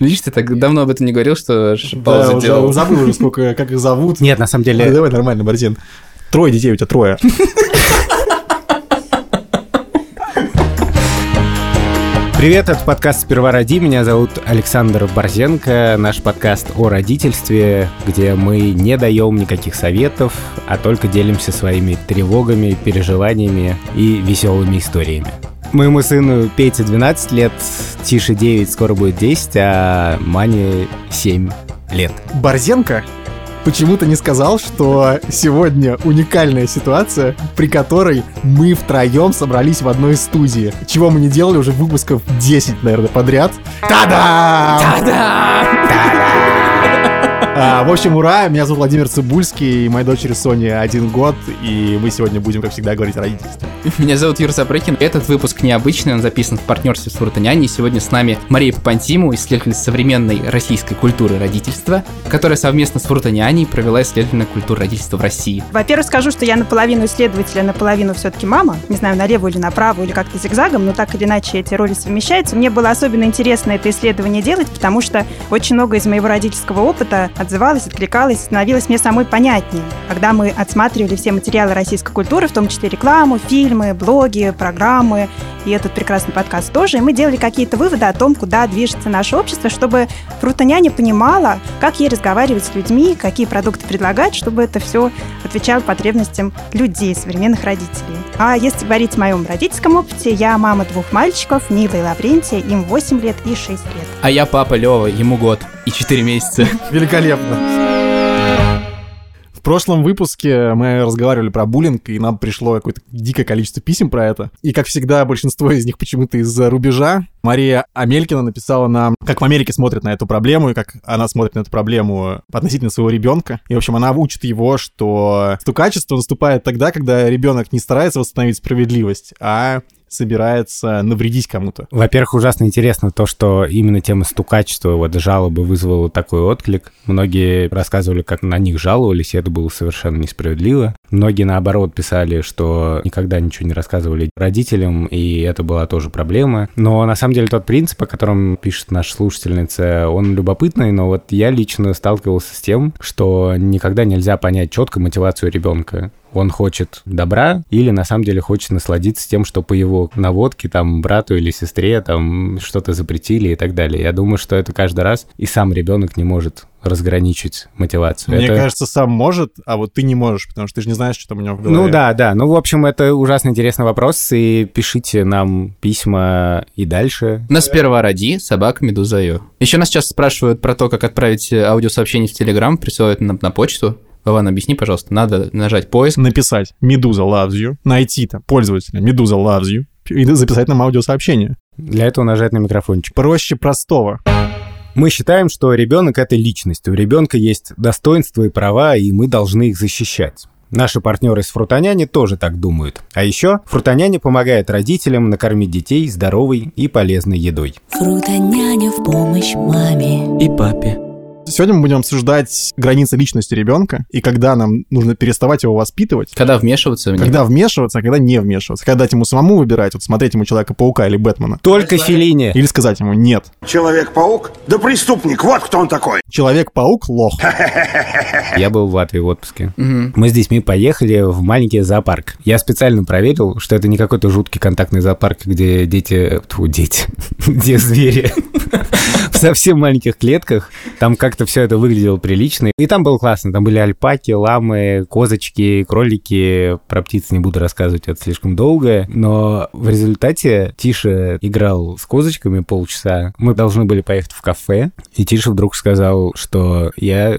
Видишь, ты так давно об этом не говорил, что ш- Да, паузу уже делал. забыл уже, сколько, как их зовут. Нет, на самом деле, Давай нормально, Борзин. Трое детей у тебя, трое. привет, это подкаст «Сперва роди». Меня зовут Александр Борзенко. Наш подкаст о родительстве, где мы не даем никаких советов, а только делимся своими тревогами, переживаниями и веселыми историями. Моему сыну Пете 12 лет, Тише 9, скоро будет 10, а Мане 7 лет. Борзенко почему-то не сказал, что сегодня уникальная ситуация, при которой мы втроем собрались в одной студии. Чего мы не делали уже выпусков 10, наверное, подряд. Та-дам! А, в общем, ура! Меня зовут Владимир Цибульский, и моей дочери Соне один год, и мы сегодня будем, как всегда, говорить о родительстве. Меня зовут Юр Запрыкин. Этот выпуск необычный, он записан в партнерстве с Фуртоняне. И сегодня с нами Мария Папантиму, исследователь современной российской культуры родительства, которая совместно с Фуртоняней провела исследование культуры родительства в России. Во-первых, скажу, что я наполовину исследователь, а наполовину все-таки мама. Не знаю, налево или направо, или как-то зигзагом, но так или иначе эти роли совмещаются. Мне было особенно интересно это исследование делать, потому что очень много из моего родительского опыта отзывалось, откликалось, становилось мне самой понятнее. Когда мы отсматривали все материалы российской культуры, в том числе рекламу, фильмы, блоги, программы, и этот прекрасный подкаст тоже, и мы делали какие-то выводы о том, куда движется наше общество, чтобы Фрутоняня понимала, как ей разговаривать с людьми, какие продукты предлагать, чтобы это все отвечало потребностям людей, современных родителей. А если говорить о моем родительском опыте, я мама двух мальчиков, Нила и Лаврентия, им 8 лет и 6 лет. А я папа Лева, ему год и 4 месяца. Великолепно. Прошлом выпуске мы разговаривали про буллинг, и нам пришло какое-то дикое количество писем про это. И, как всегда, большинство из них почему-то из-за рубежа. Мария Амелькина написала нам, как в Америке смотрят на эту проблему, и как она смотрит на эту проблему относительно своего ребенка. И, в общем, она учит его, что стукачество наступает тогда, когда ребенок не старается восстановить справедливость, а собирается навредить кому-то. Во-первых, ужасно интересно то, что именно тема стукачества, вот жалобы вызвала такой отклик. Многие рассказывали, как на них жаловались, и это было совершенно несправедливо. Многие, наоборот, писали, что никогда ничего не рассказывали родителям, и это была тоже проблема. Но на самом деле тот принцип, о котором пишет наша слушательница, он любопытный, но вот я лично сталкивался с тем, что никогда нельзя понять четко мотивацию ребенка он хочет добра или на самом деле хочет насладиться тем, что по его наводке там брату или сестре там что-то запретили и так далее. Я думаю, что это каждый раз и сам ребенок не может разграничить мотивацию. Мне это... кажется, сам может, а вот ты не можешь, потому что ты же не знаешь, что там у него в голове. Ну да, да. Ну, в общем, это ужасно интересный вопрос, и пишите нам письма и дальше. На сперва роди, собака Медуза.io. Еще нас сейчас спрашивают про то, как отправить аудиосообщение в Телеграм, присылают нам на почту. Вован, объясни, пожалуйста, надо нажать поиск. Написать «Медуза loves you», найти там пользователя «Медуза loves you» и записать нам аудиосообщение. Для этого нажать на микрофончик. Проще простого. Мы считаем, что ребенок это личность. У ребенка есть достоинства и права, и мы должны их защищать. Наши партнеры из Фрутоняни тоже так думают. А еще Фрутоняня помогает родителям накормить детей здоровой и полезной едой. Фрутоняня в помощь маме и папе. Сегодня мы будем обсуждать границы личности ребенка и когда нам нужно переставать его воспитывать. Когда вмешиваться в него. Когда вмешиваться, а когда не вмешиваться. Когда дать ему самому выбирать, вот смотреть ему Человека-паука или Бэтмена. Только Филини. Или сказать ему «нет». Человек-паук? Да преступник, вот кто он такой. Человек-паук — лох. Я был в Латвии в отпуске. Мы с детьми поехали в маленький зоопарк. Я специально проверил, что это не какой-то жуткий контактный зоопарк, где дети... Тьфу, дети. Где звери. Совсем маленьких клетках. Там как-то все это выглядело прилично. И там было классно. Там были альпаки, ламы, козочки, кролики. Про птиц не буду рассказывать, это слишком долго. Но в результате Тиша играл с козочками полчаса. Мы должны были поехать в кафе. И Тиша вдруг сказал, что я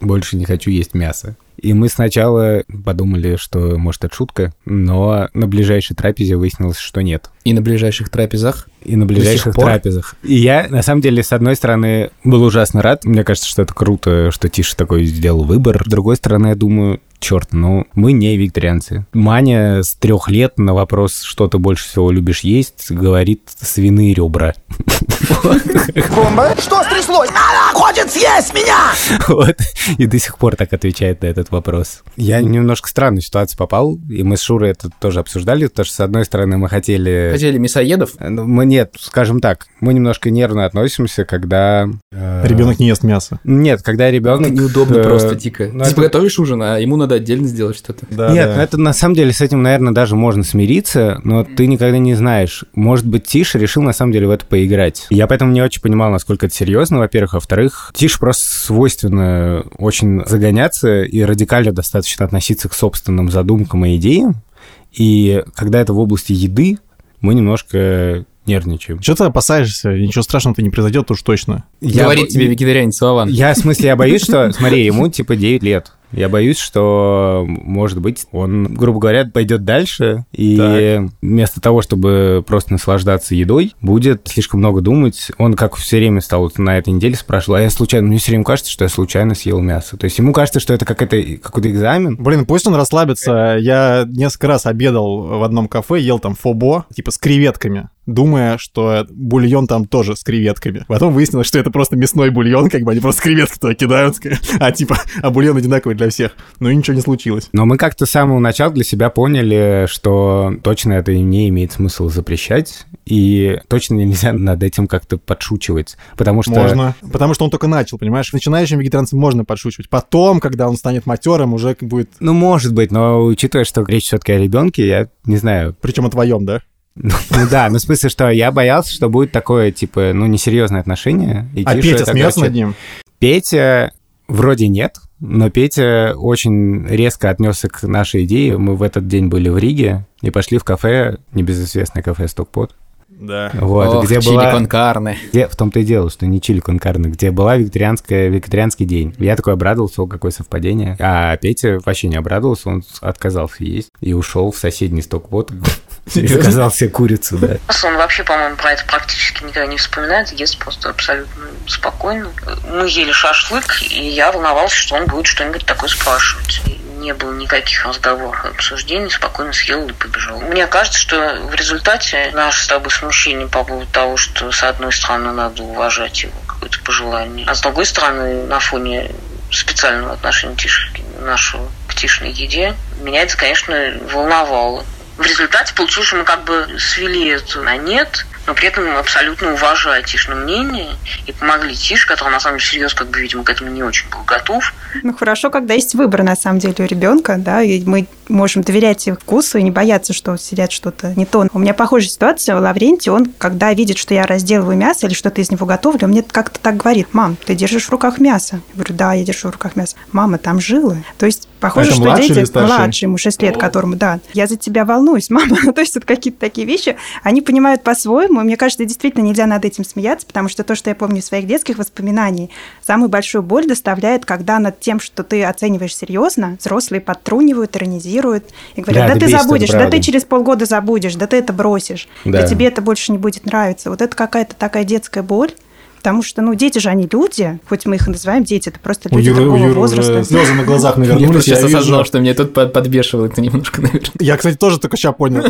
больше не хочу есть мясо. И мы сначала подумали, что, может, это шутка, но на ближайшей трапезе выяснилось, что нет. И на ближайших трапезах? И на ближайших трапезах. И я, на самом деле, с одной стороны, был ужасно рад. Мне кажется, что это круто, что Тиша такой сделал выбор. С другой стороны, я думаю, черт, ну, мы не вегетарианцы. Маня с трех лет на вопрос, что ты больше всего любишь есть, говорит свиные ребра. Бомба? Что стряслось? Она хочет съесть меня! Вот. И до сих пор так отвечает на этот вопрос. Я немножко в странную ситуацию попал, и мы с Шурой это тоже обсуждали, потому что, с одной стороны, мы хотели... Хотели мясоедов? Ну, Мы нет, скажем так, мы немножко нервно относимся, когда... э, Ребенок не ест мясо. Нет, когда ребенок... Это неудобно э, просто, дико. ну, Ты готовишь ужин, а ему надо отдельно сделать что-то. Нет, ну это на самом деле с этим, наверное, даже можно смириться, но ты никогда не знаешь. Может быть, Тиша решил на самом деле в это поиграть. Я поэтому не очень понимал, насколько это серьезно, во-первых. Во-вторых, Тиш просто свойственно очень загоняться и радикально достаточно относиться к собственным задумкам и идеям. И когда это в области еды, мы немножко нервничаем. Что ты опасаешься? Ничего страшного-то не произойдет уж точно. Я Говорит бо- тебе вегетарианец Вован. Я, в смысле, я боюсь, что... Смотри, ему типа 9 лет. Я боюсь, что, может быть, он, грубо говоря, пойдет дальше, и вместо того, чтобы просто наслаждаться едой, будет слишком много думать. Он, как все время стал вот на этой неделе, спрашивал, а я случайно... Мне все время кажется, что я случайно съел мясо. То есть ему кажется, что это какой-то какой-то экзамен. Блин, пусть он расслабится. Я несколько раз обедал в одном кафе, ел там фобо, типа с креветками, думая, что бульон там тоже с креветками. Потом выяснилось, что это просто мясной бульон, как бы они просто креветки туда кидают, а типа, а бульон одинаковый для всех. Ну и ничего не случилось. Но мы как-то с самого начала для себя поняли, что точно это не имеет смысла запрещать, и точно нельзя над этим как-то подшучивать, потому что... Можно. Потому что он только начал, понимаешь? Начинающим вегетарианцам можно подшучивать. Потом, когда он станет матерым, уже будет... Ну, может быть, но учитывая, что речь все-таки о ребенке, я не знаю. Причем о твоем, да? Ну да, ну в смысле, что я боялся, что будет такое, типа, ну, несерьезное отношение. и А Петя смеется над ним? Петя вроде нет, но Петя очень резко отнесся к нашей идее. Мы в этот день были в Риге и пошли в кафе, небезызвестное кафе Стокпот. Да. Вот, Ох, где чили была... кон карне. Где, в том-то и дело, что не чили конкарно, где была вегетарианская, вегетарианский день. Я такой обрадовался, о, какое совпадение. А Петя вообще не обрадовался, он отказался есть и ушел в соседний стокпот и заказал себе курицу, да. Он вообще, по-моему, про это практически никогда не вспоминает, ест просто абсолютно спокойно. Мы ели шашлык, и я волновался, что он будет что-нибудь такое спрашивать. И не было никаких разговоров, обсуждений, спокойно съел и побежал. Мне кажется, что в результате наше с тобой смущение по поводу того, что с одной стороны надо уважать его какое-то пожелание, а с другой стороны на фоне специального отношения Тишки нашего к Тишиной еде, меня это, конечно, волновало. В результате получилось, что мы как бы свели это на нет, но при этом абсолютно уважая Тишина мнение и помогли Тиш, который на самом деле серьезно, как бы, видимо, к этому не очень был готов. Ну хорошо, когда есть выбор на самом деле у ребенка, да, и мы можем доверять их вкусу и не бояться, что сидят что-то не то. У меня похожая ситуация у Лаврентия, он, когда видит, что я разделываю мясо или что-то из него готовлю, он мне как-то так говорит, мам, ты держишь в руках мясо. Я говорю, да, я держу в руках мясо. Мама, там жилы. То есть похоже, что младший дети младший, ему 6 лет, которому, да, я за тебя волнуюсь, мама. то есть это какие-то такие вещи, они понимают по-своему, и мне кажется, действительно нельзя над этим смеяться, потому что то, что я помню из своих детских воспоминаний, самую большую боль доставляет, когда над тем, что ты оцениваешь серьезно, взрослые подтрунивают, иронизируют и говорят, Да, да, ты забудешь, да ты через полгода забудешь, да ты это бросишь, Да. да тебе это больше не будет нравиться. Вот это какая-то такая детская боль, Потому что, ну, дети же они люди, хоть мы их и называем дети, это просто У люди Юры, у такого Юры возраста. слезы на глазах навернулись. сейчас я вижу. осознал, что меня тут под- подбешивало это немножко, наверное. Я, кстати, тоже только сейчас понял.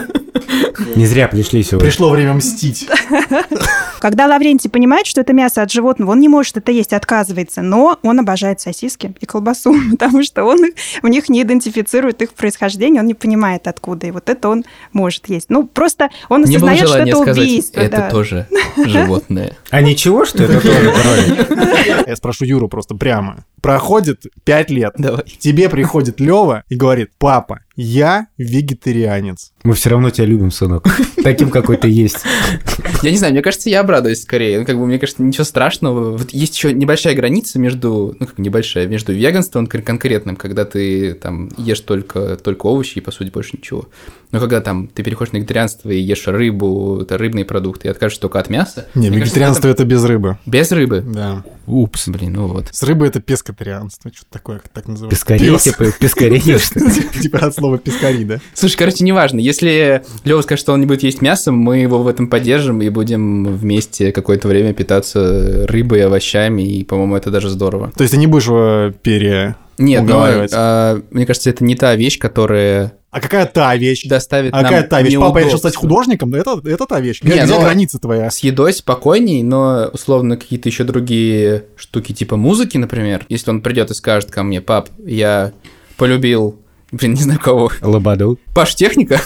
Не зря пришли сегодня. Пришло время мстить. Когда Лаврентий понимает, что это мясо от животного, он не может это есть, отказывается, но он обожает сосиски и колбасу, потому что он их- в них не идентифицирует их происхождение, он не понимает откуда, и вот это он может есть. Ну, просто он было осознает, что это сказать, убийство. это да. тоже животное. А ничего, что это тоже? Я спрошу Юру просто прямо. Проходит пять лет. Давай. Тебе приходит Лева и говорит, папа, я вегетарианец. Мы все равно тебя любим, сынок. Таким, какой ты есть. Я не знаю, мне кажется, я обрадуюсь скорее. Ну, как бы, мне кажется, ничего страшного. Вот есть еще небольшая граница между, ну, как небольшая, между веганством кон- конкретным, когда ты там ешь только, только овощи и, по сути, больше ничего. Но когда там ты переходишь на вегетарианство и ешь рыбу, это рыбные продукты, и откажешься только от мяса. Не, мне кажется, вегетарианство это без рыбы. без рыбы. Да. Упс, блин, ну вот. С рыбой это пескотарианство. Что-то такое, как так называется. Пескарей, Пес. типа? Типа от слова пескари, да? Слушай, короче, неважно. Если Лева скажет, что он не будет есть мясо, мы его в этом поддержим и будем вместе какое-то время питаться рыбой, овощами, и, по-моему, это даже здорово. То есть ты не будешь его пере... Нет, но, уговаривать. а, мне кажется, это не та вещь, которая А какая та вещь? доставит А нам какая та вещь? Папа решил стать художником? Да это, это та вещь. Не, Где ну- граница твоя? С едой спокойней, но условно какие-то еще другие штуки типа музыки, например. Если он придет и скажет ко мне, пап, я полюбил, блин, не знаю кого, Лободу. Паш Техника,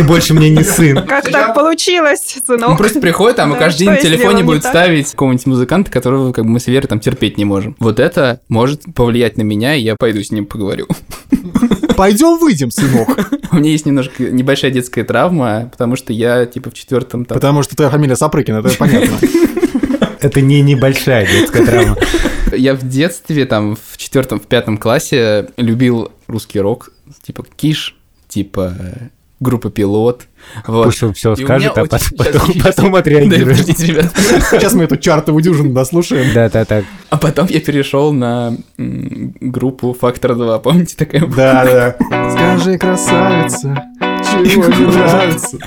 Ты больше мне не сын. Как так получилось, он сынок? просто приходит там и каждый день на я телефоне будет ставить какого-нибудь музыканта, которого как бы мы с Верой там терпеть не можем. Вот это может повлиять на меня, и я пойду с ним поговорю. Пойдем выйдем, сынок. У меня есть немножко небольшая детская травма, потому что я типа в четвертом там Потому что твоя фамилия Сапрыкин, это понятно. Это не небольшая детская травма. Я в детстве, там, в четвертом, в пятом классе любил русский рок, типа Киш, типа группа Пилот. Вот. Пусть он все И у скажет, меня а потом, очень- потом, Сейчас, потом Да, отреагирует. подождите, ребят. Сейчас мы эту чартовую дюжину дослушаем. Да, да, так. А потом я перешел на группу Фактор 2, помните такая? Да, да. Скажи, красавица, чего не нравится?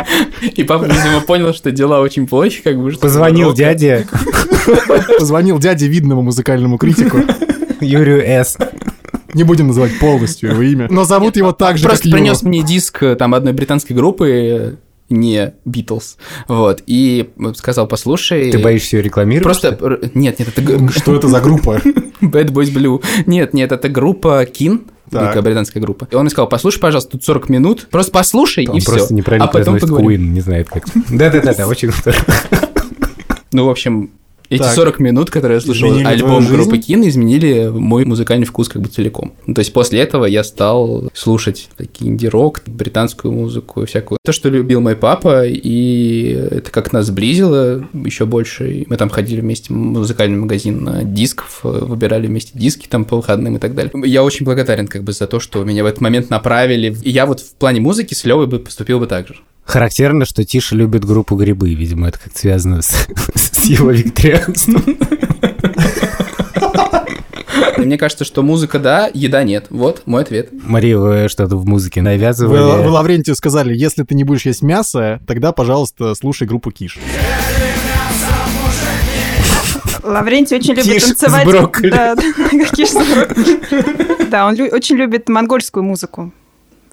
И папа, видимо, понял, что дела очень плохи, как бы. Позвонил дяде Позвонил дяде видному музыкальному критику. Юрию С. Не будем называть полностью его имя. Но зовут его так же, Просто принес мне диск э, там одной британской группы, э, не Битлз, вот, и сказал, послушай... Ты боишься ее рекламировать? Просто... Нет, нет, это Что это за группа? Bad Boys Blue. Нет, нет, это группа Кин, Так. такая британская группа. И он мне сказал, послушай, пожалуйста, тут 40 минут, просто послушай, Он и все. просто неправильно а потом. Queen, не знает как. Да-да-да, да, очень здорово. Ну, в общем, эти Так. 40 минут, которые я слушал Изменили альбом группы? Кин, изменили мой музыкальный вкус как бы целиком. Ну, то есть после этого я стал слушать такие инди-рок, британскую музыку всякую. То, что любил мой папа, и это как нас сблизило еще больше. Мы там ходили вместе в музыкальный магазин дисков, э, выбирали вместе диски там по выходным и так далее. Я очень благодарен как бы за то, что меня в этот момент направили. И я вот в плане музыки с Левой бы поступил бы так же. Характерно, что Тиша любит группу Грибы, видимо, это как связано с, с его вегетарианством. Мне кажется, что музыка да, еда нет. Вот мой ответ. Мария, вы что-то в музыке Вы, вы навязывали? Лаврентию сказали, если ты не будешь есть мясо, тогда, пожалуйста, слушай группу Киш. Лаврентий очень любит Киш с танцевать. брокколи. Да, да, киш с брокколи. Да, он лю- очень любит монгольскую музыку.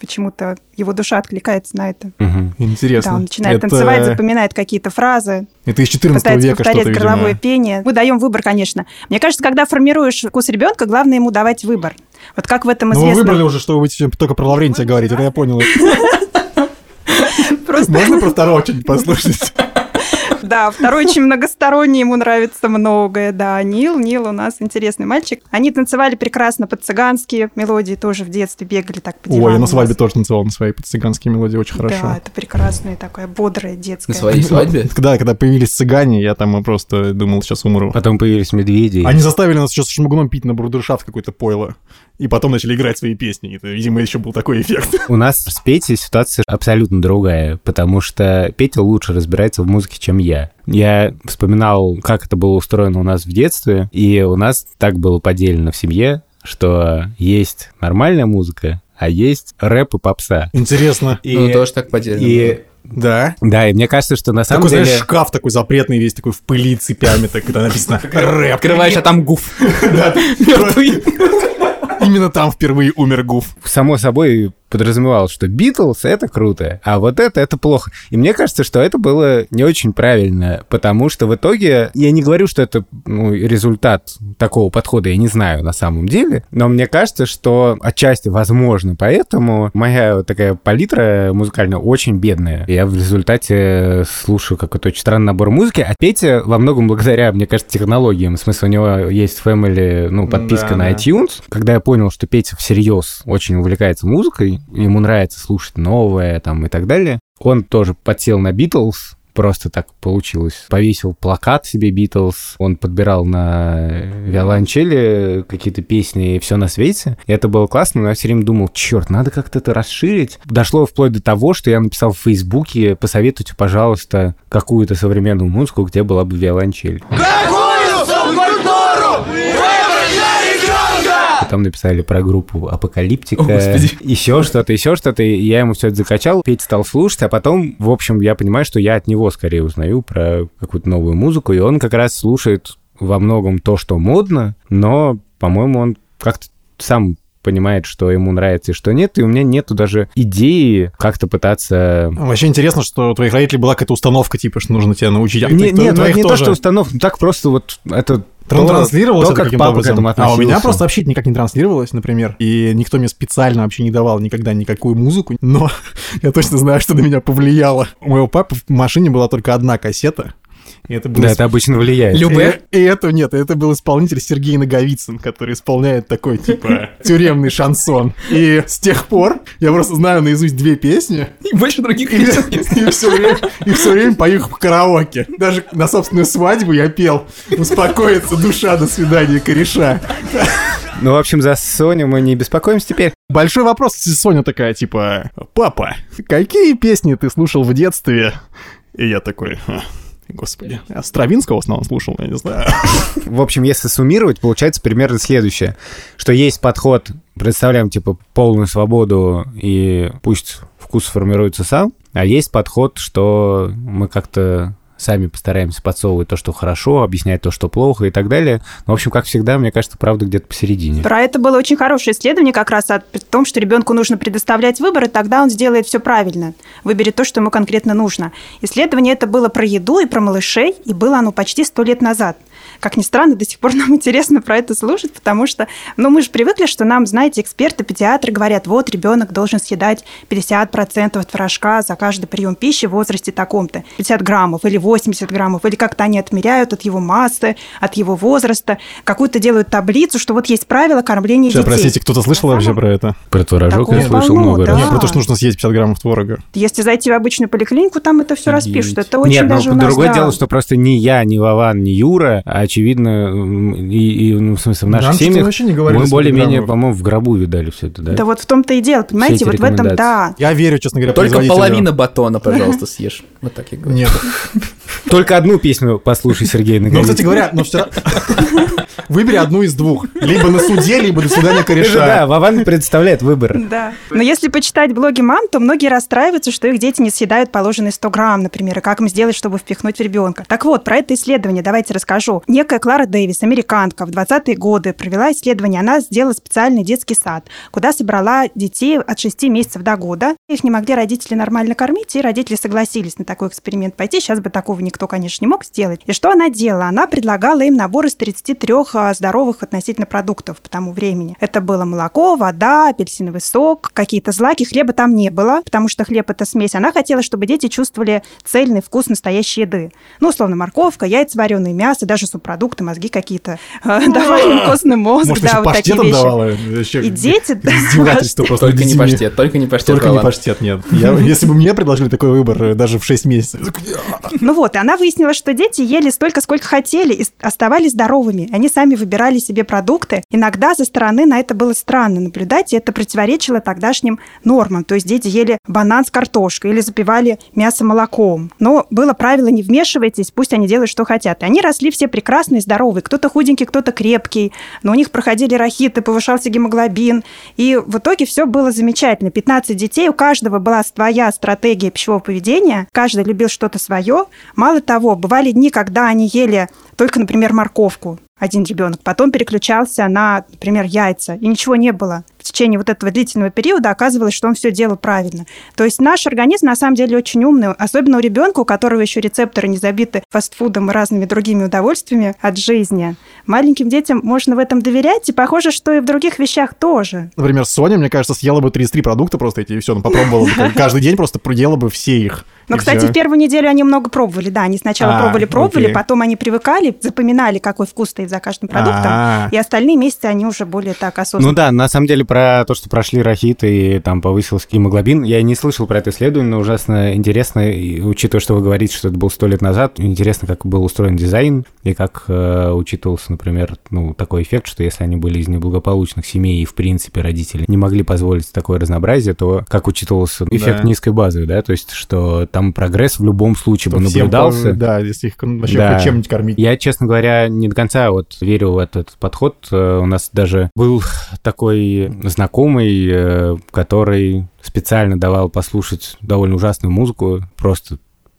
Почему-то его душа откликается на это. Мгм. Интересно. Да, он начинает это, танцевать, запоминает какие-то фразы, Это из 14 пытается века повторять что-то, горловое видимо. пение. Мы даем выбор, конечно. Мне кажется, когда формируешь вкус ребенка, главное ему давать выбор. Вот как в этом Ну, вы выбрали уже, что вы будете только про Лаврентия говорить, это я понял. Можно про второго что-нибудь послушать? Да, второй очень многосторонний, ему нравится многое. Да, Нил, Нил у нас интересный мальчик. Они танцевали прекрасно под цыганские мелодии, тоже в детстве бегали так по Ой, дивану я на свадьбе тоже танцевал на своей цыганские мелодии, очень Да, хорошо. это прекрасное такое бодрое детское. На своей свадьбе. Когда, когда появились цыгане, я там просто думал, сейчас умру. Потом появились медведи. Они заставили нас еще с шмугном пить на брудершафт какое-то пойло. И потом начали играть свои песни. Это, видимо, еще был такой эффект. У нас с Петей ситуация абсолютно другая, потому что Петя лучше разбирается в музыке, чем я. Я вспоминал, как это было устроено у нас в детстве, и у нас так было поделено в семье, что есть нормальная музыка, а есть рэп и попса. Интересно. И, Ну, тоже так поделено. и Да. да, и мне кажется, что на самом Такой, деле... знаешь, шкаф такой запретный весь, такой в пыли цепями, так, когда написано рэп. Открываешь, а там гуф. Именно там впервые умер Гуф. само собой подразумевалось, что Битлз — это круто, а вот это — это плохо. И мне кажется, что это было не очень правильно, потому что в итоге, я не говорю, что это ну, результат такого подхода, я не знаю на самом деле, но мне кажется, что отчасти, возможно, поэтому моя такая палитра музыкальная очень бедная. Я в результате слушаю какой-то очень странный набор музыки, а Петя во многом благодаря, мне кажется, технологиям, в смысле у него есть Family, ну, подписка Да, на да. iTunes, когда я понял, что Петя всерьез очень увлекается музыкой, ему нравится слушать новое там и так далее, он тоже подсел на Битлз, просто так получилось. Повесил плакат себе Битлз, он подбирал на виолончели какие-то песни и все на свете. И это было классно, но я все время думал, черт, надо как-то это расширить. Дошло вплоть до того, что я написал в Фейсбуке, посоветуйте, пожалуйста, какую-то современную музыку, где была бы виолончель субкультуру выбрать для ребенка? Потом написали про группу Апокалиптика, О, Господи. еще что-то, еще что-то. И я ему все это закачал, Петя стал слушать, а потом, в общем, я понимаю, что я от него скорее узнаю про какую-то новую музыку, и он как раз слушает во многом то, что модно, но, по-моему, он как-то сам понимает, что ему нравится и что нет, и у меня нету даже идеи как-то пытаться... Вообще интересно, что у твоих родителей была какая-то установка, типа, что нужно тебя научить. А не, нет, ну, не тоже. то, что установка, так просто вот это транслировалось то, как папа образом. к этому относился. А у меня просто вообще никак не транслировалось, например. И никто мне специально вообще не давал никогда никакую музыку. Но я точно знаю, что на меня повлияло. У моего папы в машине была только одна кассета. И это был... Да, это обычно влияет. Любэ? И, и это нет, это был исполнитель Сергей Наговицын, который исполняет такой, типа, тюремный шансон. И с тех пор я просто знаю наизусть две песни. И больше других песен и, и, все время, и все время пою их в караоке. Даже на собственную свадьбу я пел «Успокоится душа, до свидания, кореша». Ну, в общем, за Соню мы не беспокоимся теперь. Большой вопрос. Соня такая, типа, «Папа, какие песни ты слушал в детстве?» И я такой, Господи. Я Стравинского в основном слушал, я не знаю. В общем, если суммировать, получается примерно следующее. Что есть подход, представляем, типа, полную свободу, и пусть вкус формируется сам, а есть подход, что мы как-то сами постараемся подсовывать то, что хорошо, объяснять то, что плохо и так далее. Но, в общем, как всегда, мне кажется, правда где-то посередине. Про это было очень хорошее исследование как раз о том, что ребенку нужно предоставлять выбор, и тогда он сделает все правильно, выберет то, что ему конкретно нужно. Исследование это было про еду и про малышей, и было оно почти сто лет назад как ни странно, до сих пор нам интересно про это слушать, потому что, ну, мы же привыкли, что нам, знаете, эксперты, педиатры говорят, вот, ребенок должен съедать 50% творожка за каждый прием пищи в возрасте таком-то, 50 граммов или 80 граммов, или как-то они отмеряют от его массы, от его возраста, какую-то делают таблицу, что вот есть правила кормления Сейчас, детей. простите, кто-то слышал вообще про это? Про творожок Такого я слышал полно, много да. раз. Нет, про то, что нужно съесть 50 граммов творога. Если зайти в обычную поликлинику, там это все распишут. Это очень Нет, даже ну, у нас, другое да. дело, что просто ни я, ни Вован, ни Юра, а очевидно, и, и ну, в смысле, в наших Нам семьях мы более-менее, по-моему, в гробу видали все это, да? Да вот в том-то и дело, понимаете, вот в этом, да. Я верю, честно говоря, Только половина батона, пожалуйста, съешь. Вот так я говорю. Нет. Только одну песню послушай, Сергей Ну, кстати говоря, но все Выбери одну из двух. Либо на суде, либо до свидания кореша. Да, Вован представляет выбор. Да. Но если почитать блоги мам, то многие расстраиваются, что их дети не съедают положенные 100 грамм, например, и как им сделать, чтобы впихнуть в ребенка. Так вот, про это исследование давайте расскажу. Некая Клара Дэвис, американка, в 20-е годы провела исследование. Она сделала специальный детский сад, куда собрала детей от 6 месяцев до года. Их не могли родители нормально кормить, и родители согласились на такой эксперимент пойти. Сейчас бы такого никто, конечно, не мог сделать. И что она делала? Она предлагала им набор из 33 здоровых относительно продуктов по тому времени. Это было молоко, вода, апельсиновый сок, какие-то злаки. Хлеба там не было, потому что хлеб – это смесь. Она хотела, чтобы дети чувствовали цельный вкус настоящей еды. Ну, условно, морковка, яйца вареные, мясо, даже субпродукты, мозги какие-то. Давали им костный мозг, Может, да, вот такие вещи. Давала, И дети... Только не паштет, только не паштет. Только не паштет, нет. Если бы мне предложили такой выбор э, даже в 6 месяцев. Ну вот, и она выяснила, что дети ели столько, сколько хотели, и оставались здоровыми. Они сами выбирали себе продукты. Иногда со стороны на это было странно наблюдать, и это противоречило тогдашним нормам. То есть дети ели банан с картошкой или запивали мясо молоком. Но было правило «не вмешивайтесь, пусть они делают, что хотят». И они росли все прекрасные, здоровые. Кто-то худенький, кто-то крепкий. Но у них проходили рахиты, повышался гемоглобин. И в итоге все было замечательно. 15 детей, у каждого была своя стратегия пищевого поведения. Каждый любил что-то свое. Мало того, бывали дни, когда они ели только, например, морковку один ребенок, потом переключался на, например, яйца, и ничего не было. В течение вот этого длительного периода оказывалось, что он все делал правильно. То есть наш организм на самом деле очень умный, особенно у ребенка, у которого еще рецепторы не забиты фастфудом и разными другими удовольствиями от жизни. Маленьким детям можно в этом доверять, и похоже, что и в других вещах тоже. Например, Соня, мне кажется, съела бы 33 продукта просто эти, и все, ну попробовала бы каждый день, просто проделала бы все их. Но, кстати, в первую неделю они много пробовали, да. Они сначала а, пробовали, пробовали, потом они привыкали, запоминали, какой вкус стоит за каждым продуктом, А-а-а. и остальные месяцы они уже более так осознанно. Ну да, на самом деле про то, что прошли рахит и там повысился гемоглобин, я не слышал про это исследование, но ужасно интересно, и, учитывая, что вы говорите, что это было сто лет назад, интересно, как был устроен дизайн и как э, учитывался, например, ну, такой эффект, что если они были из неблагополучных семей и, в принципе, родители не могли позволить такое разнообразие, то как учитывался эффект да. низкой базы, да, то есть, что там прогресс в любом случае бы наблюдался. Всем, да, если их вообще да. чем-нибудь кормить. Я, честно говоря, не до конца вот верю в этот подход. Э, у нас даже был такой знакомый, э, который специально давал послушать довольно ужасную музыку, просто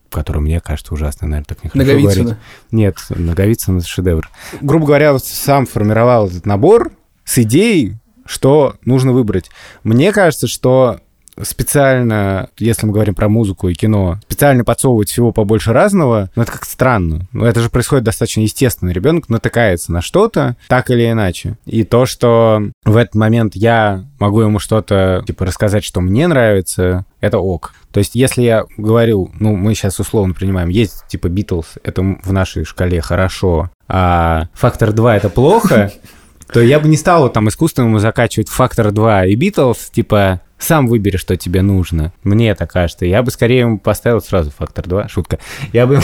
которая мне кажется ужасной, наверное, так не хочу говорить. Нет, Наговицын — это шедевр. Грубо говоря, сам формировал этот набор, с идеей, что нужно выбрать. Мне кажется, что специально, если мы говорим про музыку и кино, специально подсовывать всего побольше разного, ну, это как странно. Ну, это же происходит достаточно естественно. Ребенок натыкается на что-то, так или иначе. И то, что в этот момент я могу ему что-то, типа, рассказать, что мне нравится, это ок. То есть, если я говорил, ну, мы сейчас условно принимаем, есть, типа, Битлз, это в нашей шкале хорошо, а Фактор 2 это плохо, то я бы не стал там искусственно ему закачивать Фактор 2 и Битлз, типа, сам выбери, что тебе нужно. Мне это кажется. Я бы скорее ему поставил сразу фактор 2. Шутка. Я бы...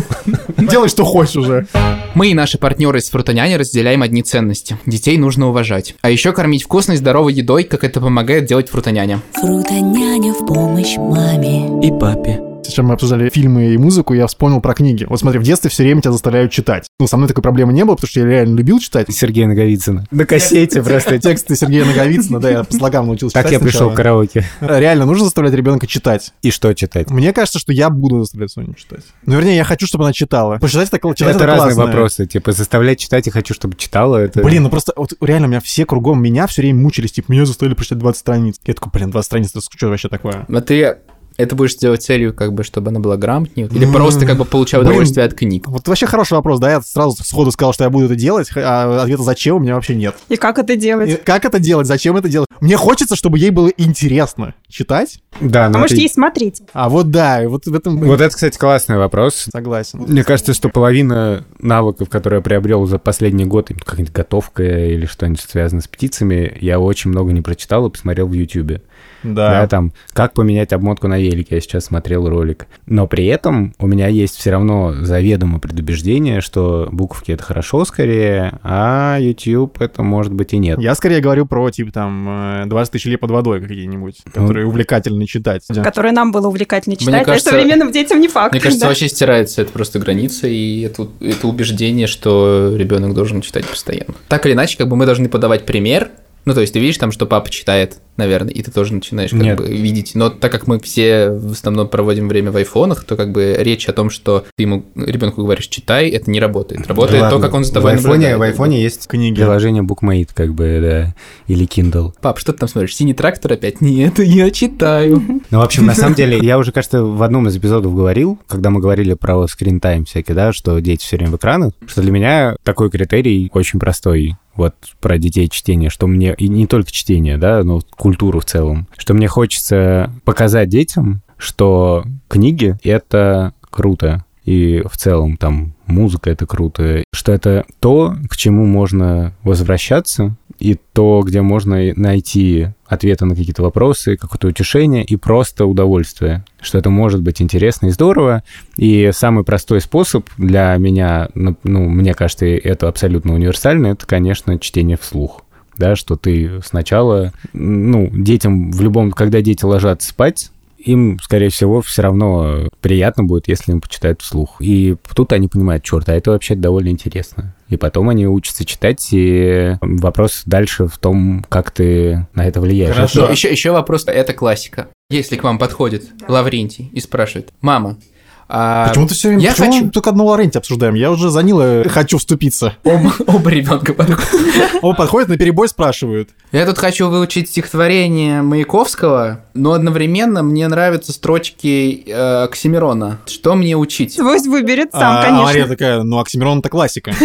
Делай, что хочешь уже. Мы и наши партнеры из Фрутоняни разделяем одни ценности. Детей нужно уважать. А еще кормить вкусной, здоровой едой, как это помогает делать Фрутоняня. Фрутоняня в помощь маме и папе. Сейчас мы обсуждали фильмы и музыку, я вспомнил про книги. Вот смотри, в детстве все время тебя заставляют читать. Ну, со мной такой проблемы не было, потому что я реально любил читать. Сергея Наговицына. На кассете просто. Тексты Сергея Наговицына, да, я по слогам научился читать. Так я пришел в караоке. Реально, нужно заставлять ребенка читать. И что читать? Мне кажется, что я буду заставлять Соню читать. Ну, вернее, я хочу, чтобы она читала. Почитать это, читать это, разные вопросы. Типа, заставлять читать и хочу, чтобы читала. Это... Блин, ну просто вот реально, у меня все кругом меня все время мучились. Типа, меня заставили прочитать 20 страниц. Я такой, блин, 20 страниц, это что вообще такое? А ты это будешь делать целью, как бы, чтобы она была грамотнее? Или просто как бы получал удовольствие от книг? Вот вообще хороший вопрос, да? Я сразу сходу сказал, что я буду это делать, а ответа зачем у меня вообще нет. И как это делать? И как это делать? Зачем это делать? Мне хочется, чтобы ей было интересно читать. Да, но а может, ей смотреть. А вот да, вот в этом... Вот это, кстати, классный вопрос. Согласен. Мне кажется, что половина навыков, которые я приобрел за последний год, как-нибудь готовка или что-нибудь связанное с птицами, я очень много не прочитал и посмотрел в Ютьюбе. Да. да. Там, как поменять обмотку на велике, я сейчас смотрел ролик. Но при этом у меня есть все равно заведомо предубеждение, что буковки это хорошо скорее, а YouTube это может быть и нет. Я скорее говорю про, типа, там, 20 э, тысяч лет под водой какие-нибудь, которые ну, увлекательно читать. Которые нам было увлекательно читать, мне а кажется, а современным детям не факт. Мне кажется, да? вообще стирается это просто граница, и это, это убеждение, что ребенок должен читать постоянно. Так или иначе, как бы мы должны подавать пример, ну, то есть ты видишь там, что папа читает, наверное, и ты тоже начинаешь как Нет. бы видеть. Но так как мы все в основном проводим время в айфонах, то как бы речь о том, что ты ему ребенку говоришь читай, это не работает. Работает да то, как он за тобой в айфоне, В айфоне есть книги. Приложение BookMate, как бы, да, или Kindle. Пап, что ты там смотришь? Синий трактор опять? Нет, я читаю. Ну, в общем, на самом деле, я уже, кажется, в одном из эпизодов говорил, когда мы говорили про скрин-тайм всякий, да, что дети все время в экранах, что для меня такой критерий очень простой вот про детей чтение, что мне, и не только чтение, да, но культуру в целом, что мне хочется показать детям, что книги — это круто, и в целом там музыка — это круто, что это то, к чему можно возвращаться, и то, где можно найти ответы на какие-то вопросы, какое-то утешение и просто удовольствие, что это может быть интересно и здорово. И самый простой способ для меня, ну, мне кажется, это абсолютно универсально, это, конечно, чтение вслух да, что ты сначала, ну, детям в любом, когда дети ложатся спать, им, скорее всего, все равно приятно будет, если им почитают вслух. И тут они понимают, черт, а это вообще довольно интересно. И потом они учатся читать, и вопрос дальше в том, как ты на это влияешь. Хорошо. Еще, еще вопрос, это классика. Если к вам подходит Лаврентий и спрашивает, мама, а, почему ты все время я почему хочу... только одну Лоренти обсуждаем? Я уже за Нила хочу вступиться. Оба, оба ребенка подходят. Оба подходят, на перебой спрашивают. Я тут хочу выучить стихотворение Маяковского, но одновременно мне нравятся строчки э, Оксимирона. Что мне учить? Пусть выберет сам, а, конечно. А Мария такая, ну Оксимирон это классика.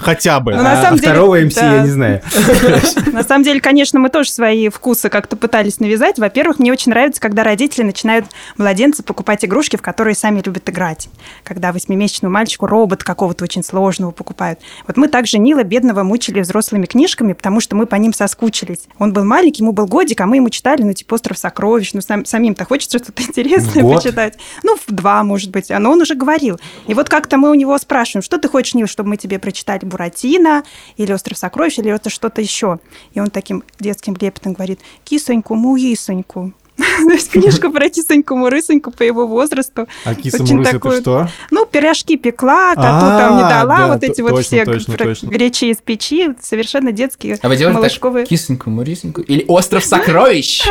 Хотя бы. Ну, на самом деле, второго МС я не знаю. На самом деле, конечно, мы тоже свои вкусы как-то пытались навязать. Во-первых, мне очень нравится, когда родители начинают младенцы покупать игрушки, в которые сами любят играть. Когда восьмимесячному мальчику робот какого-то очень сложного покупают. Вот мы также Нила бедного мучили взрослыми книжками, потому что мы по ним соскучились. Он был маленький, ему был годик, а мы ему читали, ну, типа «Остров сокровищ». Ну, сам, самим-то хочется что-то интересное Год? почитать. Ну, в два, может быть. Но он уже говорил. И вот как-то мы у него спрашиваем, что ты хочешь, Нил, чтобы мы тебе прочитали Буратино или «Остров сокровищ» или это что-то еще. И он таким детским лепетом говорит «Кисоньку, муисоньку». То есть книжка про кисоньку Мурысоньку по его возрасту. А киса Мурысь это что? Ну, пирожки пекла, коту там не дала, вот эти вот все гречи из печи, совершенно детские, А вы делали так кисоньку Мурысоньку? Или остров сокровищ?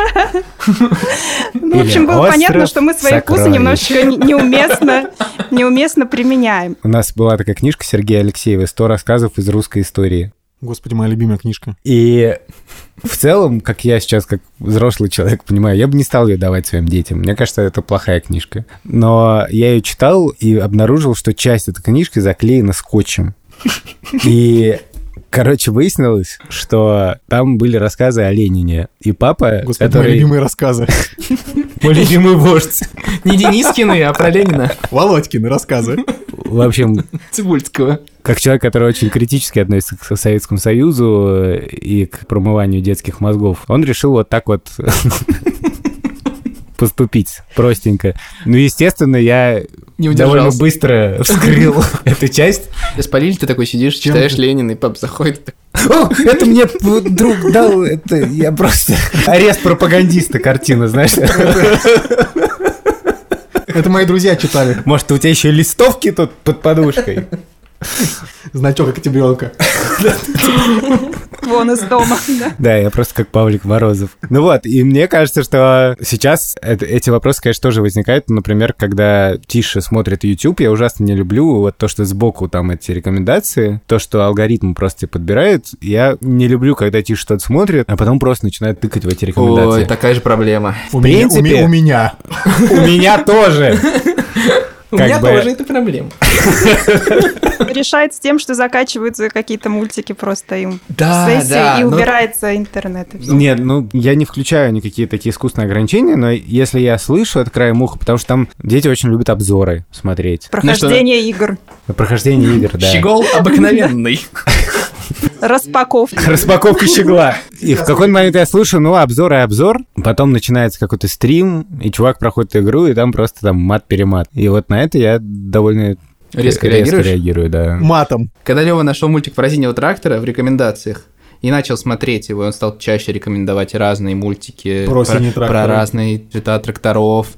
Ну, в общем, было понятно, что мы свои вкусы немножечко неуместно, неуместно применяем. У нас была такая книжка Сергея Алексеева «100 рассказов из русской истории». Господи, моя любимая книжка. И в целом, как я сейчас, как взрослый человек, понимаю, я бы не стал ее давать своим детям. Мне кажется, это плохая книжка. Но я ее читал и обнаружил, что часть этой книжки заклеена скотчем. И Короче, выяснилось, что там были рассказы о Ленине. И папа, Господи, который... мои любимые рассказы. Мой любимый вождь. Не Денискины, а про Ленина. Володькины рассказы. В общем, Цибульского. как человек, который очень критически относится к Советскому Союзу и к промыванию детских мозгов, он решил вот так вот поступить простенько. Ну, естественно, я Не довольно быстро вскрыл эту часть. Спалили, ты такой сидишь, читаешь? Ленина, и пап заходит. О, это мне друг дал, это я просто... Арест пропагандиста картина, знаешь? Это мои друзья читали. Может, у тебя еще листовки тут под подушкой? Значок октябренка. Вон из дома. да. Да, я просто как Павлик Морозов. Ну вот, и мне кажется, что сейчас эти вопросы, конечно, тоже возникают. Например, когда Тише смотрит YouTube, я ужасно не люблю вот то, что сбоку там эти рекомендации, то, что алгоритм просто подбирает. Я не люблю, когда Тише что-то смотрит, а потом просто начинает тыкать в эти рекомендации. Ой, такая же проблема. У, принципе- у меня. У меня тоже. У Как меня бы- тоже это проблема. Решается тем, что закачиваются какие-то мультики просто им Да, в сессии, да, и ну- убирается интернет. Нет, ну я не включаю никакие такие искусственные ограничения, но если я слышу это краем уха, потому что там дети очень любят обзоры смотреть. Прохождение игр, Прохождение игр, да. Щегол обыкновенный. распаковка. Распаковка щегла. И в какой-то момент я слушаю, ну, обзор и обзор. Потом начинается какой-то стрим, и чувак проходит игру, и там просто там мат-перемат. И вот на это я довольно Резко реагируешь? реагирую, да. Матом. Когда Лева нашел мультик про синего трактора в рекомендациях и начал смотреть его, он стал чаще рекомендовать разные мультики Про синий трактор. про разные цвета тракторов.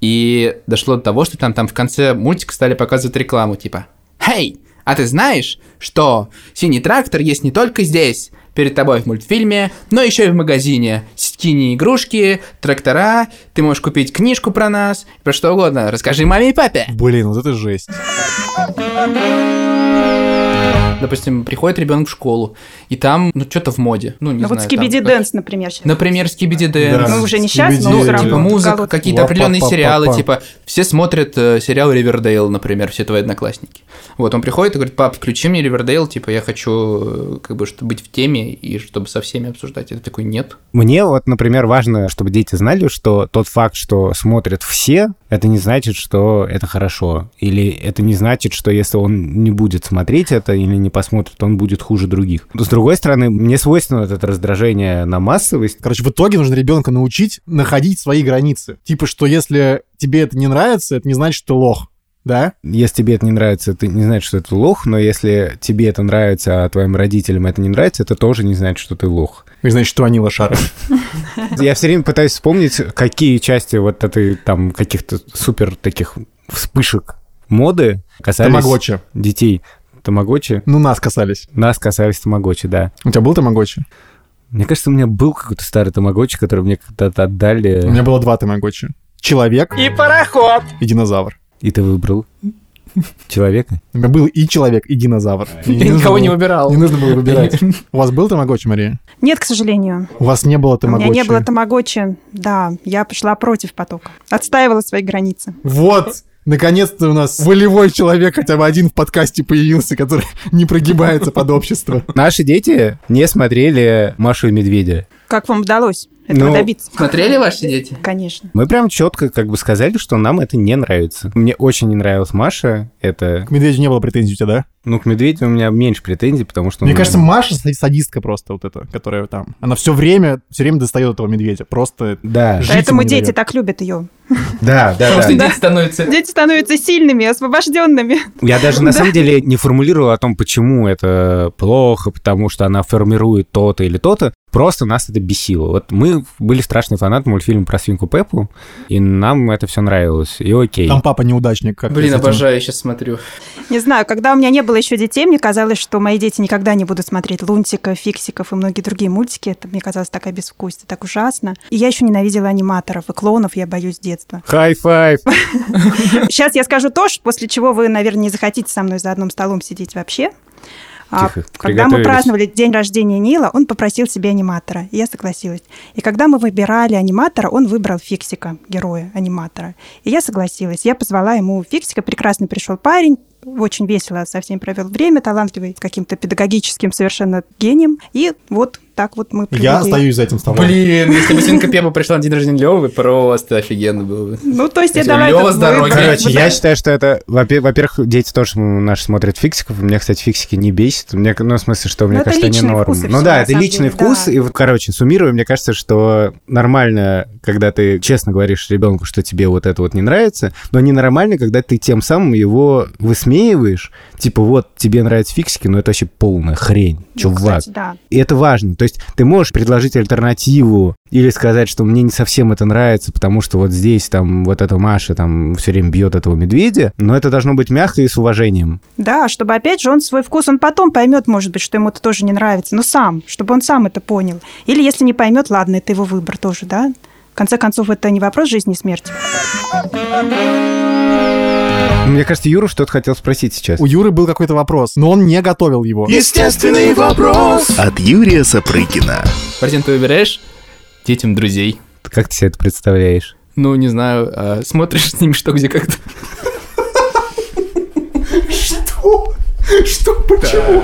И дошло до того, что там, там в конце мультика стали показывать рекламу, типа «Хей, а ты знаешь, что синий трактор есть не только здесь, перед тобой в мультфильме, но еще и в магазине. Синие игрушки, трактора, ты можешь купить книжку про нас, про что угодно. Расскажи маме и папе». Блин, вот это жесть. Допустим, приходит ребенок в школу, и там, ну, что-то в моде. Ну, не Ну вот знаю, Skibidi там, Dance, например, сейчас. Например, Skibidi Да. Dance. Ну, уже не сейчас, но Ну, все Dance. типа равно. музыка, какие-то определенные сериалы, типа все смотрят э, сериал Ривердейл, например, все твои одноклассники. Вот он приходит и говорит, пап, включи мне Ривердейл, типа я хочу э, как бы чтобы быть в теме и чтобы со всеми обсуждать. Это такой нет. Мне вот, например, важно, чтобы дети знали, что тот факт, что смотрят все, это не значит, что это хорошо. Или это не значит, что если он не будет смотреть это или не посмотрит, он будет хуже других. С другой стороны, мне свойственно вот это раздражение на массовость. Короче, в итоге нужно ребенка научить находить свои границы. Типа, что если тебе это не нравится, это не значит, что ты лох. Да? Если тебе это не нравится, это не значит, что это лох, но если тебе это нравится, а твоим родителям это не нравится, это тоже не значит, что ты лох. И значит, что они лошары. Я все время пытаюсь вспомнить, какие части вот этой там каких-то супер таких вспышек моды касались Тамагочи. детей. Тамагочи. Ну, нас касались. Нас касались тамагочи, да. У тебя был тамагочи? Мне кажется, у меня был какой-то старый тамагочи, который мне когда-то отдали, У меня было два тамагочи. Человек И пароход. и динозавр. и ты выбрал человека. У меня был и человек, и динозавр. И Я никого было- не выбирал. Не нужно было выбирать. У вас был тамагочи, Мария? Нет, к сожалению. У вас не было У тамагочи? меня не было тамагочи. Да, я пошла против потока. Отстаивала свои границы. Вот! Наконец-то у нас волевой человек хотя бы один в подкасте появился, который не прогибается под общество. Наши дети не смотрели Машу и Медведя. Как вам удалось этого Ну, добиться? Смотрели ваши дети? Конечно. Мы прям четко как бы сказали, что нам это не нравится. Мне очень не нравилась Маша. Это, К медведю не было претензий у тебя, да? ну, к Медведю у меня меньше претензий, потому что... Мне ну, кажется, Маша сади- садистка просто вот эта, которая там. Она все время, все время достает этого медведя. Просто Да, Жить Поэтому ему не дети дает. так любят ее. Да, да, Потому да. что дети становятся... Дети становятся сильными, освобожденными. Я даже на самом деле не формулировал о том, почему это плохо, потому что она формирует то-то или то-то. Просто нас это бесило. Вот мы были страшные фанаты мультфильма про свинку Пеппу, и нам это все нравилось. И окей. там папа неудачник. Как Блин, этим. обожаю, я сейчас смотрю. Не знаю, когда у меня не было еще детей, мне казалось, что мои дети никогда не будут смотреть Лунтика, Фиксиков и многие другие мультики. Это мне казалось такая безвкусие, так ужасно. И я еще ненавидела аниматоров и клоунов, я боюсь с детства. High five! Сейчас я скажу то, после чего вы, наверное, не захотите со мной за одним столом сидеть вообще. А Тихо, когда мы праздновали день рождения Нила, он попросил себе аниматора, и я согласилась. И когда мы выбирали аниматора, он выбрал Фиксика, героя аниматора. И я согласилась. Я позвала ему Фиксика, прекрасный пришел парень, очень весело со всеми провел время, талантливый, каким-то педагогическим совершенно гением. И вот так вот мы Я провели. остаюсь за этим столом. Блин, если бы свинка Пеппа пришла на день рождения Лёвы, просто офигенно было бы. Ну, то есть я дала Лёва с дороги. Короче, я считаю, что это, во-пе- во-первых, дети тоже наши смотрят фиксиков. Меня, кстати, фиксики не бесит. Мне, ну, в смысле, что, мне Ну, это кажется, они личный норм. ну да, это личный вкус. И, вот, короче, суммируя, мне кажется, что нормально, когда ты честно говоришь ребенку, что тебе вот это вот не нравится, но ненормально, когда ты тем самым его высмеиваешь. Типа, вот, тебе нравятся фиксики, но это вообще полная хрень, Ну, чувак. И это важно. То есть ты можешь предложить альтернативу или сказать, что мне не совсем это нравится, потому что вот здесь там вот эта Маша там все время бьет этого медведя, но это должно быть мягко и с уважением. Да, чтобы опять же он свой вкус, он потом поймет, может быть, что ему это тоже не нравится, но сам, чтобы он сам это понял. Или если не поймет, ладно, это его выбор тоже, да? В конце концов, это не вопрос жизни и смерти. Мне кажется, Юра что-то хотел спросить сейчас. У Юры был какой-то вопрос, но он не готовил его. Естественный вопрос от Юрия Сапрыкина. Братин, ты выбираешь детям друзей? Как ты себе это представляешь? Ну, не знаю, а смотришь с ними что, где, как-то. Что? Что? Почему?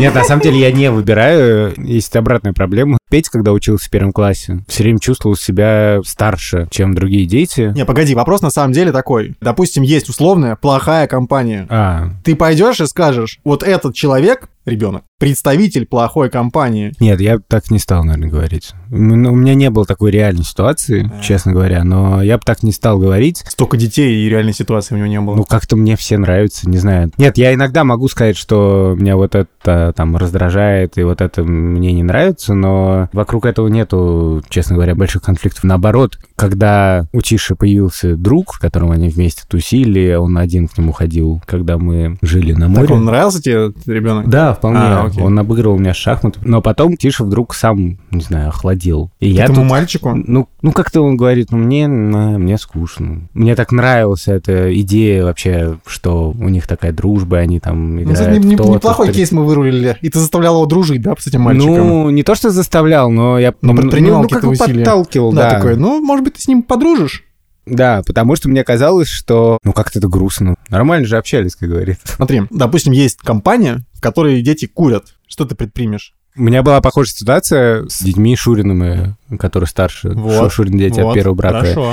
Нет, на самом деле я не выбираю. Есть обратная проблема. Петя, когда учился в первом классе, все время чувствовал себя старше, чем другие дети. Не, погоди, вопрос на самом деле такой. Допустим, есть условная плохая компания. А, Ты пойдешь и скажешь, вот этот человек, ребенок, представитель плохой компании. Нет, я так не стал, наверное, говорить. Ну, У меня не было такой реальной ситуации, честно говоря, но я бы так не стал говорить. Столько детей и реальной ситуации у него не было. Ну, как-то мне все нравятся, не знаю. Нет, я иногда могу сказать, что меня вот это там раздражает, и вот это мне не нравится, но вокруг этого нету, честно говоря, больших конфликтов. Наоборот, когда у Тиши появился друг, с которым они вместе тусили, он один к нему ходил, когда мы жили на море. так он нравился тебе, ребенок? Да, вполне. А, окей. Он обыгрывал меня шахматы. Но потом Тиша вдруг сам, не знаю, охладел. И я Этому тут- мальчику? Ну, ну как-то он говорит, ну, мне, на- мне скучно. Мне так нравилась эта идея вообще, что у них такая дружба, они там Ну, играют кстати, не- не- в то-то, неплохой то- кейс мы вырулили. И ты заставлял его дружить, да, с этим мальчиком? Ну, не то, что заставлял, но я... Но предпринимал ну, ну, какие-то усилия. подталкивал, да, да. такой, ну, может быть, ты с ним подружишь? Да, потому что мне казалось, что, ну, как-то это грустно. Нормально же общались, как говорится. Смотри, допустим, есть компания, в которой дети курят. Что ты предпримешь? У меня была похожая ситуация с детьми Шуриными, которые старше. Вот, Шурин дети Вот, от первого брака. Хорошо.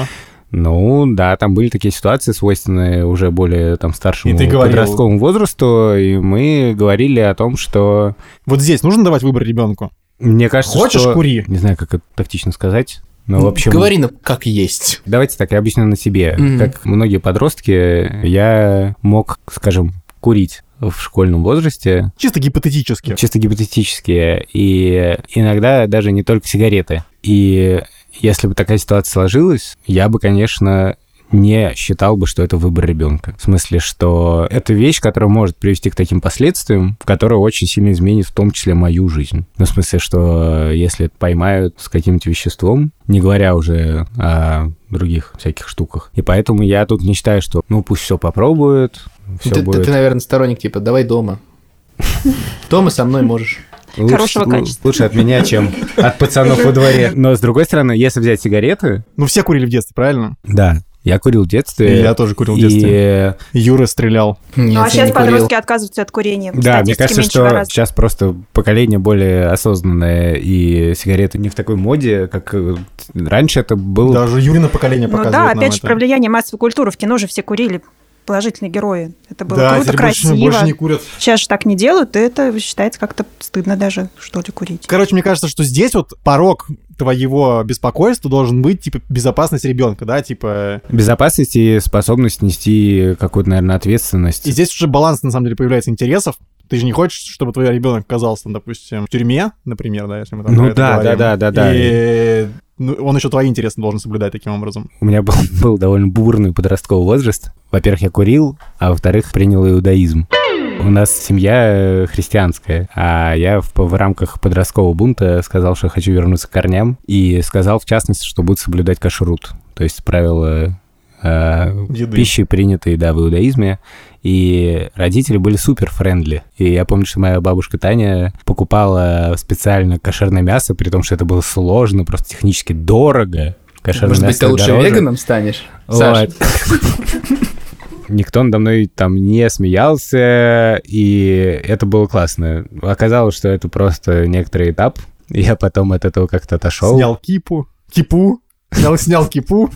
Ну, да, там были такие ситуации, свойственные уже более там старшему И ты говорил- подростковому возрасту, и мы говорили о том, что Вот здесь нужно давать выбор ребенку. Мне кажется, Хочешь, что... кури. Не знаю, как это тактично сказать. Но, в общем, Говори, ну, как есть. давайте так, я объясню на себе. Мгм. Как многие подростки, я мог, скажем, курить в школьном возрасте, Чисто гипотетически. чисто гипотетически, и иногда даже не только сигареты. И если бы такая ситуация сложилась, я бы, конечно, не считал бы, что это выбор ребенка. В смысле, что это вещь, которая может привести к таким последствиям, которая очень сильно изменит в том числе мою жизнь. Ну, в смысле, что если поймают с каким-то веществом, не говоря уже о других всяких штуках. И поэтому я тут не считаю, что ну пусть все попробуют, все Ты, ты- будет. ты, наверное, сторонник, типа, давай дома. Дома со мной можешь. Лучше- Хорошего качества. Лучше от меня, чем от пацанов во дворе. Но, с другой стороны, если взять сигареты, Ну, все курили в детстве, правильно? да, я курил в детстве. И я тоже курил в и, детстве. э, Юра стрелял. Нет, ну, а сейчас не курил. подростки отказываются от курения. Да, мне кажется, что гораздо. сейчас просто поколение более осознанное, и сигареты не в такой моде, как э, раньше это было. Даже Юрина поколение Ну показывает да, нам опять же, это. про влияние массовой культуры. В кино же все курили. Положительные герои. Это было Да, круто, красиво. больше не курят. Сейчас же так не делают, и это считается как-то стыдно даже, что ли, курить. Короче, мне кажется, что здесь вот порог твоего беспокойства должен быть, типа, безопасность ребенка, да, типа... Безопасность и способность нести какую-то, наверное, ответственность. И здесь уже баланс, на самом деле, появляется интересов. Ты же не хочешь, чтобы твой ребенок оказался, допустим, в тюрьме, например, да, если мы там Ну да, да, да, да, да. И ну, он еще твои интересы должен соблюдать таким образом. У меня был, был довольно бурный подростковый возраст. Во-первых, я курил, а во-вторых, принял иудаизм. У нас семья э, христианская, а я в, в рамках подросткового бунта сказал, что хочу вернуться к корням, и сказал, в частности, что буду соблюдать кашрут, то есть правила э, пищи, принятой, да, в иудаизме. И родители были супер френдли. И я помню, что моя бабушка Таня покупала специально кошерное мясо, при том, что это было сложно, просто технически дорого. Кошерное Может быть, ты лучше дороже. веганом станешь, вот. Никто надо мной там не смеялся, и это было классно. Оказалось, что это просто некоторый этап. Я потом от этого как-то отошел. Снял кипу, кипу, снял, снял кипу.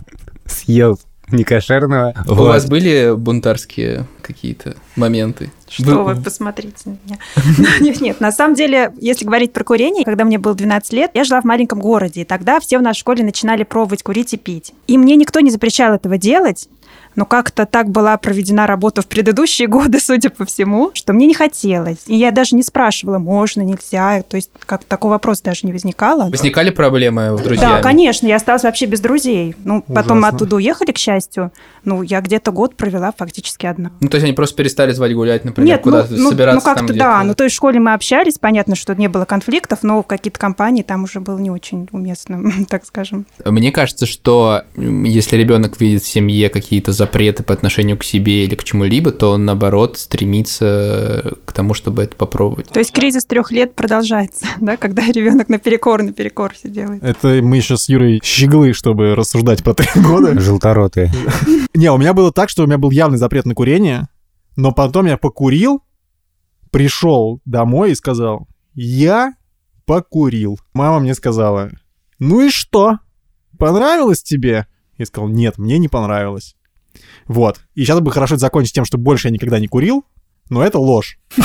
Съел некошерного. У вот. вас были бунтарские какие-то моменты? Что вы, вы посмотрите на меня. нет, нет, на самом деле, если говорить про курение, когда мне было 12 лет, я жила в маленьком городе, и тогда все в нашей школе начинали пробовать курить и пить. И мне никто не запрещал этого делать, но как-то так была проведена работа в предыдущие годы, судя по всему, что мне не хотелось. И я даже не спрашивала, можно, нельзя. То есть как такой вопрос даже не возникало. Возникали проблемы в друзьях? Да, конечно. Я осталась вообще без друзей. Ну, Ужасно. потом мы оттуда уехали, к счастью. Ну, я где-то год провела фактически одна. Ну, то есть они просто перестали звать гулять, например, Нет, куда-то ну, собираться ну, как-то да. Ну, то есть в школе мы общались, понятно, что не было конфликтов, но в какие-то компании там уже было не очень уместно, так скажем. Мне кажется, что если ребенок видит в семье какие-то запреты по отношению к себе или к чему-либо, то он, наоборот, стремится к тому, чтобы это попробовать. То есть кризис трех лет продолжается, да, когда ребенок наперекор, наперекор все делает. Это мы сейчас с Юрой щеглы, чтобы рассуждать по три года. Желторотые. Не, у меня было так, что у меня был явный запрет на курение, но потом я покурил, пришел домой и сказал, я покурил. Мама мне сказала, ну и что? Понравилось тебе? Я сказал, нет, мне не понравилось. Вот. И сейчас бы хорошо закончить тем, что больше я никогда не курил, но это ложь.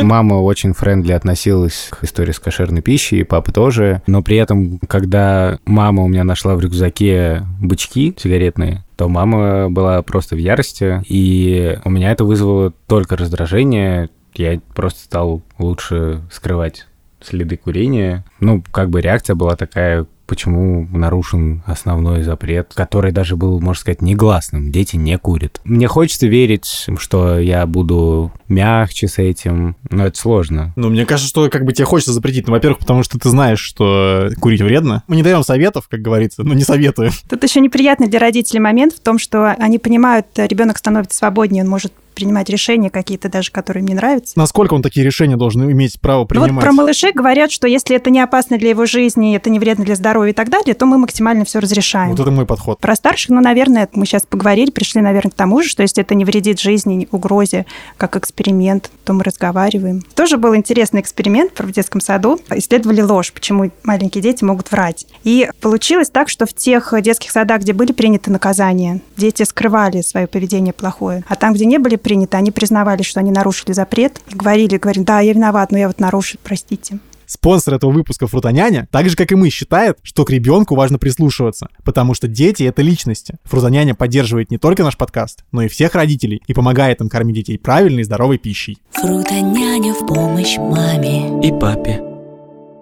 Мама очень френдли относилась к истории с кошерной пищей, и папа тоже. Но при этом, когда мама у меня нашла в рюкзаке бычки сигаретные, то мама была просто в ярости, и у меня это вызвало только раздражение. Я просто стал лучше скрывать следы курения. Ну, как бы реакция была такая, почему нарушен основной запрет, который даже был, можно сказать, негласным. Дети не курят. Мне хочется верить, что я буду мягче с этим, но это сложно. Ну, мне кажется, что как бы тебе хочется запретить. Ну, во-первых, потому что ты знаешь, что курить вредно. Мы не даем советов, как говорится, но не советую. Тут еще неприятный для родителей момент в том, что они понимают, ребенок становится свободнее, он может принимать решения какие-то даже, которые мне нравятся. Насколько он такие решения должен иметь право принимать? Вот про малышей говорят, что если это не опасно для его жизни, это не вредно для здоровья и так далее, то мы максимально все разрешаем. Вот это мой подход. Про старших, ну, наверное, мы сейчас поговорили, пришли, наверное, к тому же, что если это не вредит жизни, угрозе, как эксперимент, то мы разговариваем. Тоже был интересный эксперимент в детском саду. Исследовали ложь, почему маленькие дети могут врать. И получилось так, что в тех детских садах, где были приняты наказания, дети скрывали свое поведение плохое. А там, где не были принято, они признавали, что они нарушили запрет, и говорили, говорили, да, я виноват, но я вот нарушил, простите. Спонсор этого выпуска Фрутоняня, так же как и мы, считает, что к ребенку важно прислушиваться, потому что дети — это личности. Фрутоняня поддерживает не только наш подкаст, но и всех родителей и помогает им кормить детей правильной и здоровой пищей. Фрутоняня в помощь маме и папе.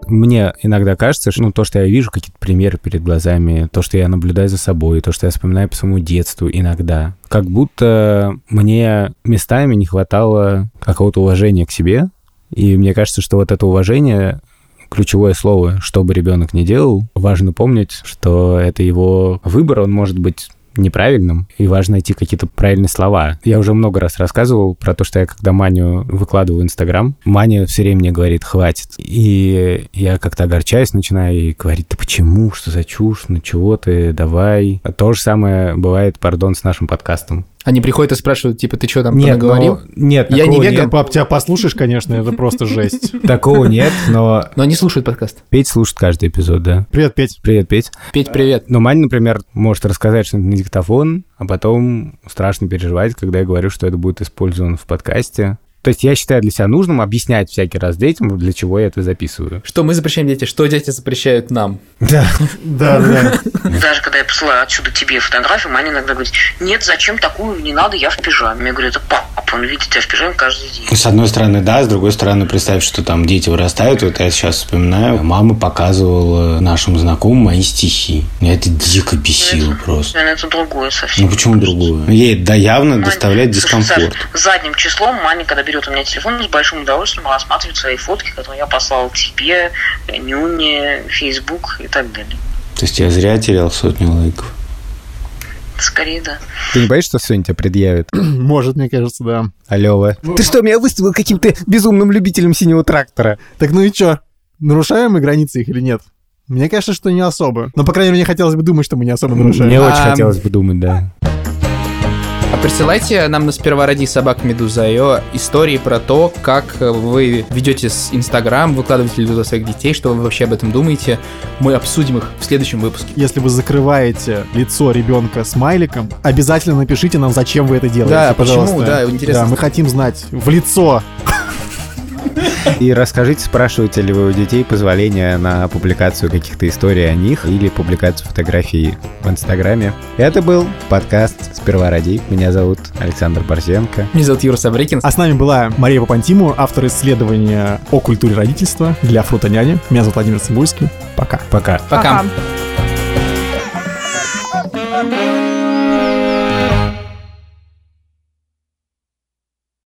Мне иногда кажется, что ну, то, что я вижу, какие-то примеры перед глазами, то, что я наблюдаю за собой, то, что я вспоминаю по своему детству иногда, как будто мне местами не хватало какого-то уважения к себе. И мне кажется, что вот это уважение ключевое слово, что бы ребенок ни делал, важно помнить, что это его выбор, он может быть неправильным, и важно найти какие-то правильные слова. Я уже много раз рассказывал про то, что я когда Маню выкладываю в Инстаграм, Маня все время мне говорит «хватит». И я как-то огорчаюсь, начинаю и говорить «ты почему? Что за чушь? Ну чего ты? Давай». То же самое бывает, пардон, с нашим подкастом. Они приходят и спрашивают, типа, ты что там нет, наговорил? Но... Нет, Я не веган, нет. пап, тебя послушаешь, конечно, это просто жесть. Такого нет, но... Но они слушают подкаст. Петь слушает каждый эпизод, да. Привет, Петь. Привет, Петь. Петь, привет. Но Маня, например, может рассказать что-нибудь на диктофон, а потом страшно переживать, когда я говорю, что это будет использовано в подкасте. То есть я считаю для себя нужным объяснять всякий раз детям, для чего я это записываю. Что мы запрещаем дети, что дети запрещают нам. Да, да, да. Даже когда я посылаю отсюда тебе фотографию, Маня иногда говорит, нет, зачем такую, не надо, я в пижаме. Я говорю, это папа, он видит тебя в пижаме каждый день. С одной стороны, да, с другой стороны, представь, что там дети вырастают, вот я сейчас вспоминаю, мама показывала нашим знакомым мои стихи. Меня это дико бесило это, просто. Это другое совсем. Ну почему другое? Ей да явно Маня, доставляет дискомфорт. Саша, задним числом Маня, когда берет у меня телефон, с большим удовольствием рассматривает свои фотки, которые я послал тебе, Нюне, Facebook и так далее. То есть я зря терял сотню лайков? Скорее, да. Ты не боишься, что Соня тебя предъявит? Может, мне кажется, да. Алёва. Ты что, меня выставил каким-то безумным любителем синего трактора? Так ну и чё? Нарушаем мы границы их или нет? Мне кажется, что не особо. Но, по крайней мере, мне хотелось бы думать, что мы не особо нарушаем. Мне очень А, хотелось бы думать, да. А присылайте нам на сперва ради собак Медуза.io истории про то, как вы ведете с Инстаграм, выкладываете ли туда своих детей, что вы вообще об этом думаете. Мы обсудим их в следующем выпуске. Если вы закрываете лицо ребенка смайликом, обязательно напишите нам, зачем вы это делаете. Да, почему? пожалуйста. Да, интересно. Да, мы хотим знать в лицо. И расскажите, спрашиваете ли вы у детей позволения на публикацию каких-то историй о них или публикацию фотографий в Инстаграме. Это был подкаст «Сперва ради». Меня зовут Александр Борзенко. Меня зовут Юра Саврикин. А с нами была Мария Папантиму, автор исследования о культуре родительства для фрутоняни. Меня зовут Владимир Цибульский. Пока. Пока. Пока. Пока.